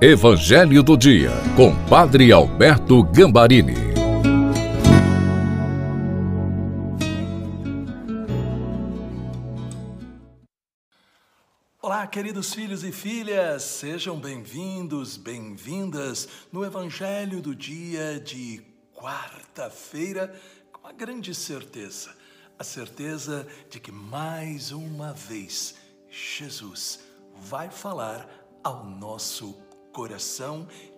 Evangelho do Dia, com Padre Alberto Gambarini. Olá, queridos filhos e filhas, sejam bem-vindos, bem-vindas no Evangelho do Dia de quarta-feira, com a grande certeza, a certeza de que mais uma vez Jesus vai falar ao nosso coração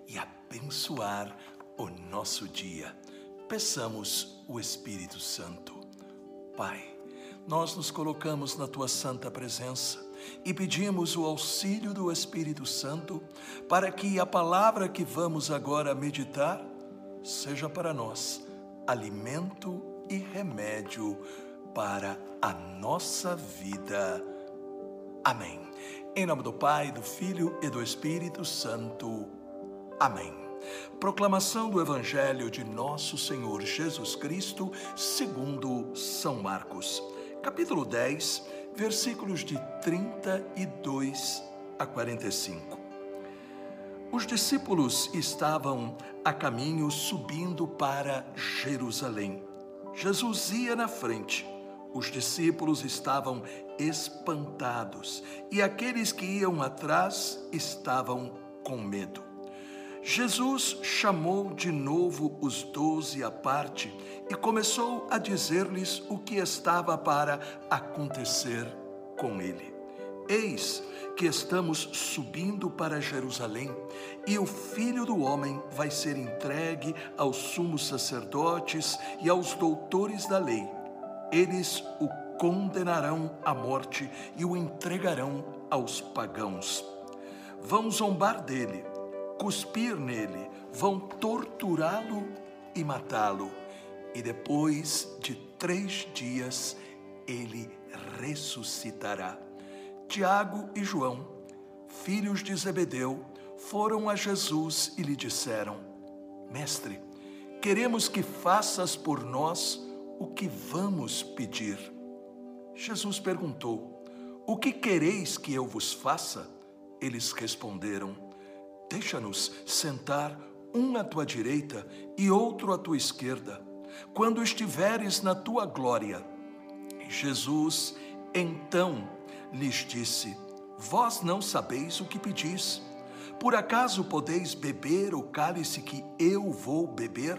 e abençoar o nosso dia. Peçamos o Espírito Santo. Pai, nós nos colocamos na tua santa presença e pedimos o auxílio do Espírito Santo para que a palavra que vamos agora meditar seja para nós alimento e remédio para a nossa vida. Amém. Em nome do Pai, do Filho e do Espírito Santo. Amém. Proclamação do Evangelho de Nosso Senhor Jesus Cristo, segundo São Marcos, capítulo 10, versículos de 32 a 45. Os discípulos estavam a caminho subindo para Jerusalém. Jesus ia na frente os discípulos estavam espantados e aqueles que iam atrás estavam com medo. Jesus chamou de novo os doze à parte e começou a dizer-lhes o que estava para acontecer com ele. Eis que estamos subindo para Jerusalém e o filho do homem vai ser entregue aos sumos sacerdotes e aos doutores da lei eles o condenarão à morte e o entregarão aos pagãos. Vão zombar dele, cuspir nele, vão torturá-lo e matá-lo. E depois de três dias ele ressuscitará. Tiago e João, filhos de Zebedeu, foram a Jesus e lhe disseram: Mestre, queremos que faças por nós o que vamos pedir. Jesus perguntou: O que quereis que eu vos faça? Eles responderam: Deixa-nos sentar um à tua direita e outro à tua esquerda, quando estiveres na tua glória. Jesus então lhes disse: Vós não sabeis o que pedis. Por acaso podeis beber o cálice que eu vou beber?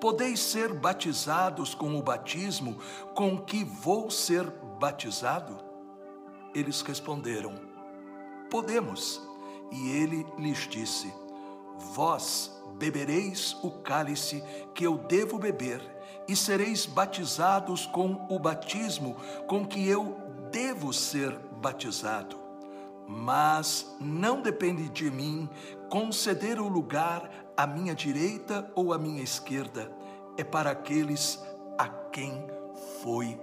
Podeis ser batizados com o batismo com que vou ser batizado? Eles responderam: Podemos. E ele lhes disse: Vós bebereis o cálice que eu devo beber, e sereis batizados com o batismo com que eu devo ser batizado mas não depende de mim conceder o lugar à minha direita ou à minha esquerda, é para aqueles a quem foi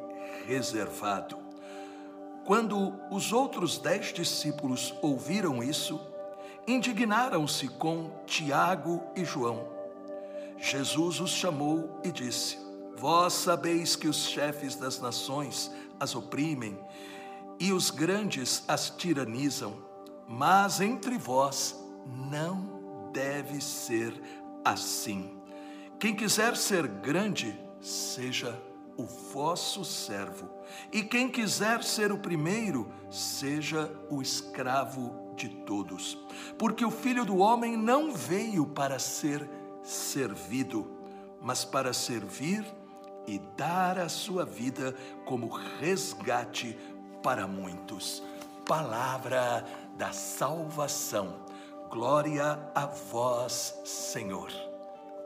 reservado. Quando os outros dez discípulos ouviram isso, indignaram-se com Tiago e João. Jesus os chamou e disse: Vós sabeis que os chefes das nações as oprimem e os grandes as tiranizam, mas entre vós não deve ser assim. Quem quiser ser grande, seja o vosso servo, e quem quiser ser o primeiro, seja o escravo de todos. Porque o filho do homem não veio para ser servido, mas para servir e dar a sua vida como resgate para muitos. Palavra da salvação. Glória a vós, Senhor.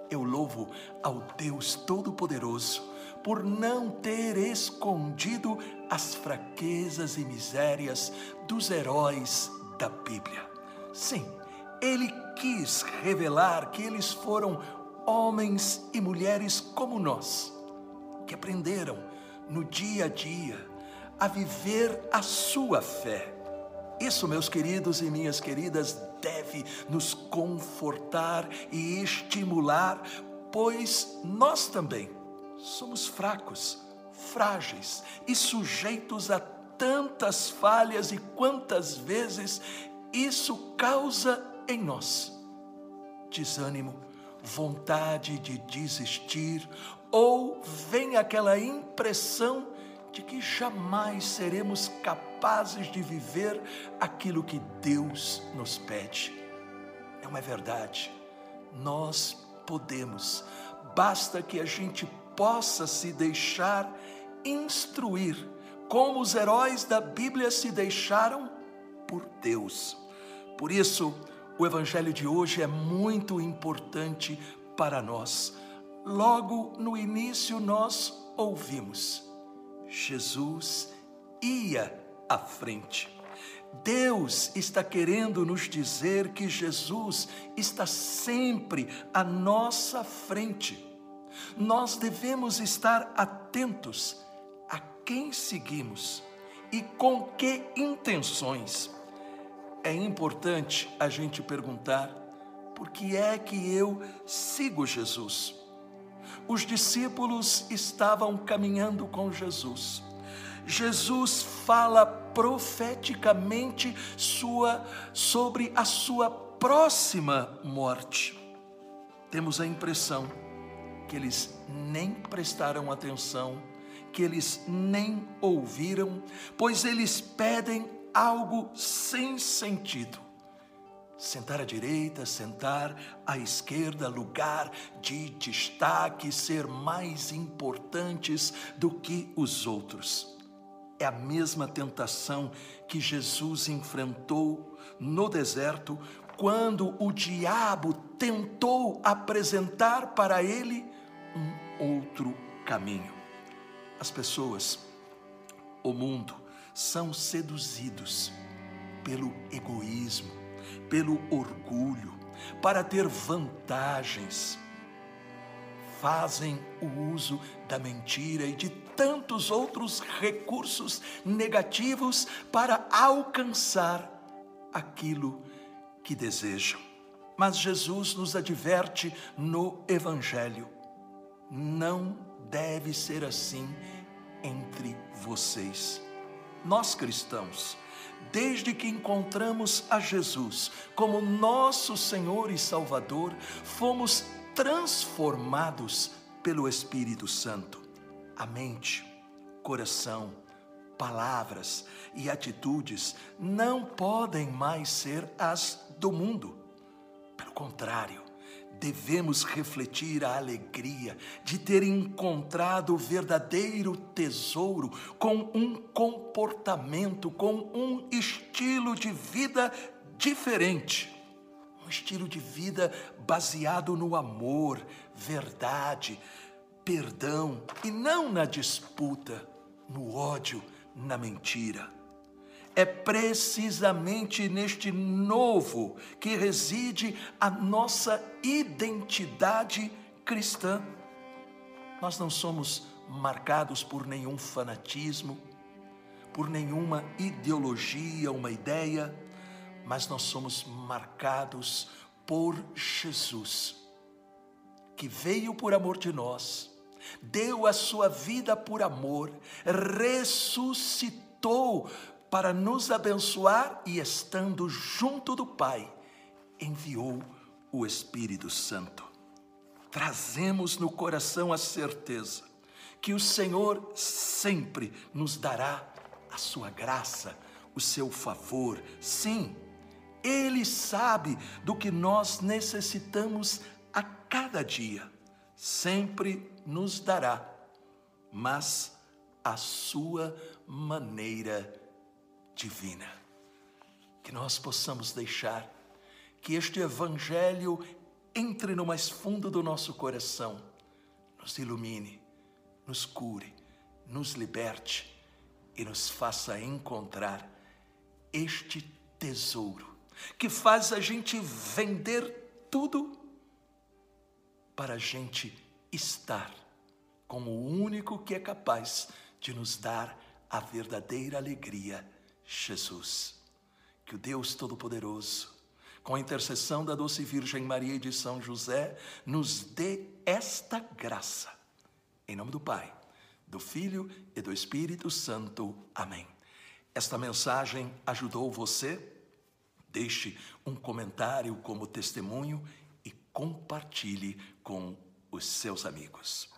Eu louvo ao Deus Todo-Poderoso por não ter escondido as fraquezas e misérias dos heróis da Bíblia. Sim, ele quis revelar que eles foram homens e mulheres como nós, que aprenderam no dia a dia a viver a sua fé. Isso, meus queridos e minhas queridas, deve nos confortar e estimular, pois nós também somos fracos, frágeis e sujeitos a tantas falhas e quantas vezes isso causa em nós desânimo, vontade de desistir, ou vem aquela impressão de que jamais seremos capazes de viver aquilo que Deus nos pede. É verdade. Nós podemos, basta que a gente possa se deixar instruir, como os heróis da Bíblia se deixaram por Deus. Por isso, o Evangelho de hoje é muito importante para nós. Logo no início, nós ouvimos: Jesus ia à frente. Deus está querendo nos dizer que Jesus está sempre à nossa frente. Nós devemos estar atentos a quem seguimos e com que intenções. É importante a gente perguntar: por que é que eu sigo Jesus? Os discípulos estavam caminhando com Jesus. Jesus fala profeticamente sua, sobre a sua próxima morte. Temos a impressão que eles nem prestaram atenção, que eles nem ouviram, pois eles pedem algo sem sentido. Sentar à direita, sentar à esquerda, lugar de destaque, ser mais importantes do que os outros. É a mesma tentação que Jesus enfrentou no deserto quando o diabo tentou apresentar para ele um outro caminho. As pessoas, o mundo, são seduzidos pelo egoísmo, pelo orgulho, para ter vantagens. Fazem o uso da mentira e de tantos outros recursos negativos para alcançar aquilo que desejam. Mas Jesus nos adverte no Evangelho: não deve ser assim entre vocês. Nós cristãos, desde que encontramos a Jesus como nosso Senhor e Salvador, fomos transformados pelo Espírito Santo. A mente, coração, palavras e atitudes não podem mais ser as do mundo. Pelo contrário, devemos refletir a alegria de ter encontrado o verdadeiro tesouro com um comportamento, com um estilo de vida diferente. Um estilo de vida baseado no amor, verdade, perdão e não na disputa, no ódio, na mentira. É precisamente neste novo que reside a nossa identidade cristã. Nós não somos marcados por nenhum fanatismo, por nenhuma ideologia, uma ideia, mas nós somos marcados por Jesus, que veio por amor de nós, deu a sua vida por amor, ressuscitou para nos abençoar e, estando junto do Pai, enviou o Espírito Santo. Trazemos no coração a certeza que o Senhor sempre nos dará a sua graça, o seu favor. Sim, Ele sabe do que nós necessitamos a cada dia. Sempre nos dará, mas a sua maneira divina. Que nós possamos deixar que este Evangelho entre no mais fundo do nosso coração, nos ilumine, nos cure, nos liberte e nos faça encontrar este tesouro que faz a gente vender tudo para a gente estar com o único que é capaz de nos dar a verdadeira alegria Jesus. Que o Deus Todo-Poderoso, com a intercessão da doce Virgem Maria e de São José, nos dê esta graça. Em nome do Pai, do Filho e do Espírito Santo. Amém. Esta mensagem ajudou você? Deixe um comentário como testemunho e compartilhe com os seus amigos.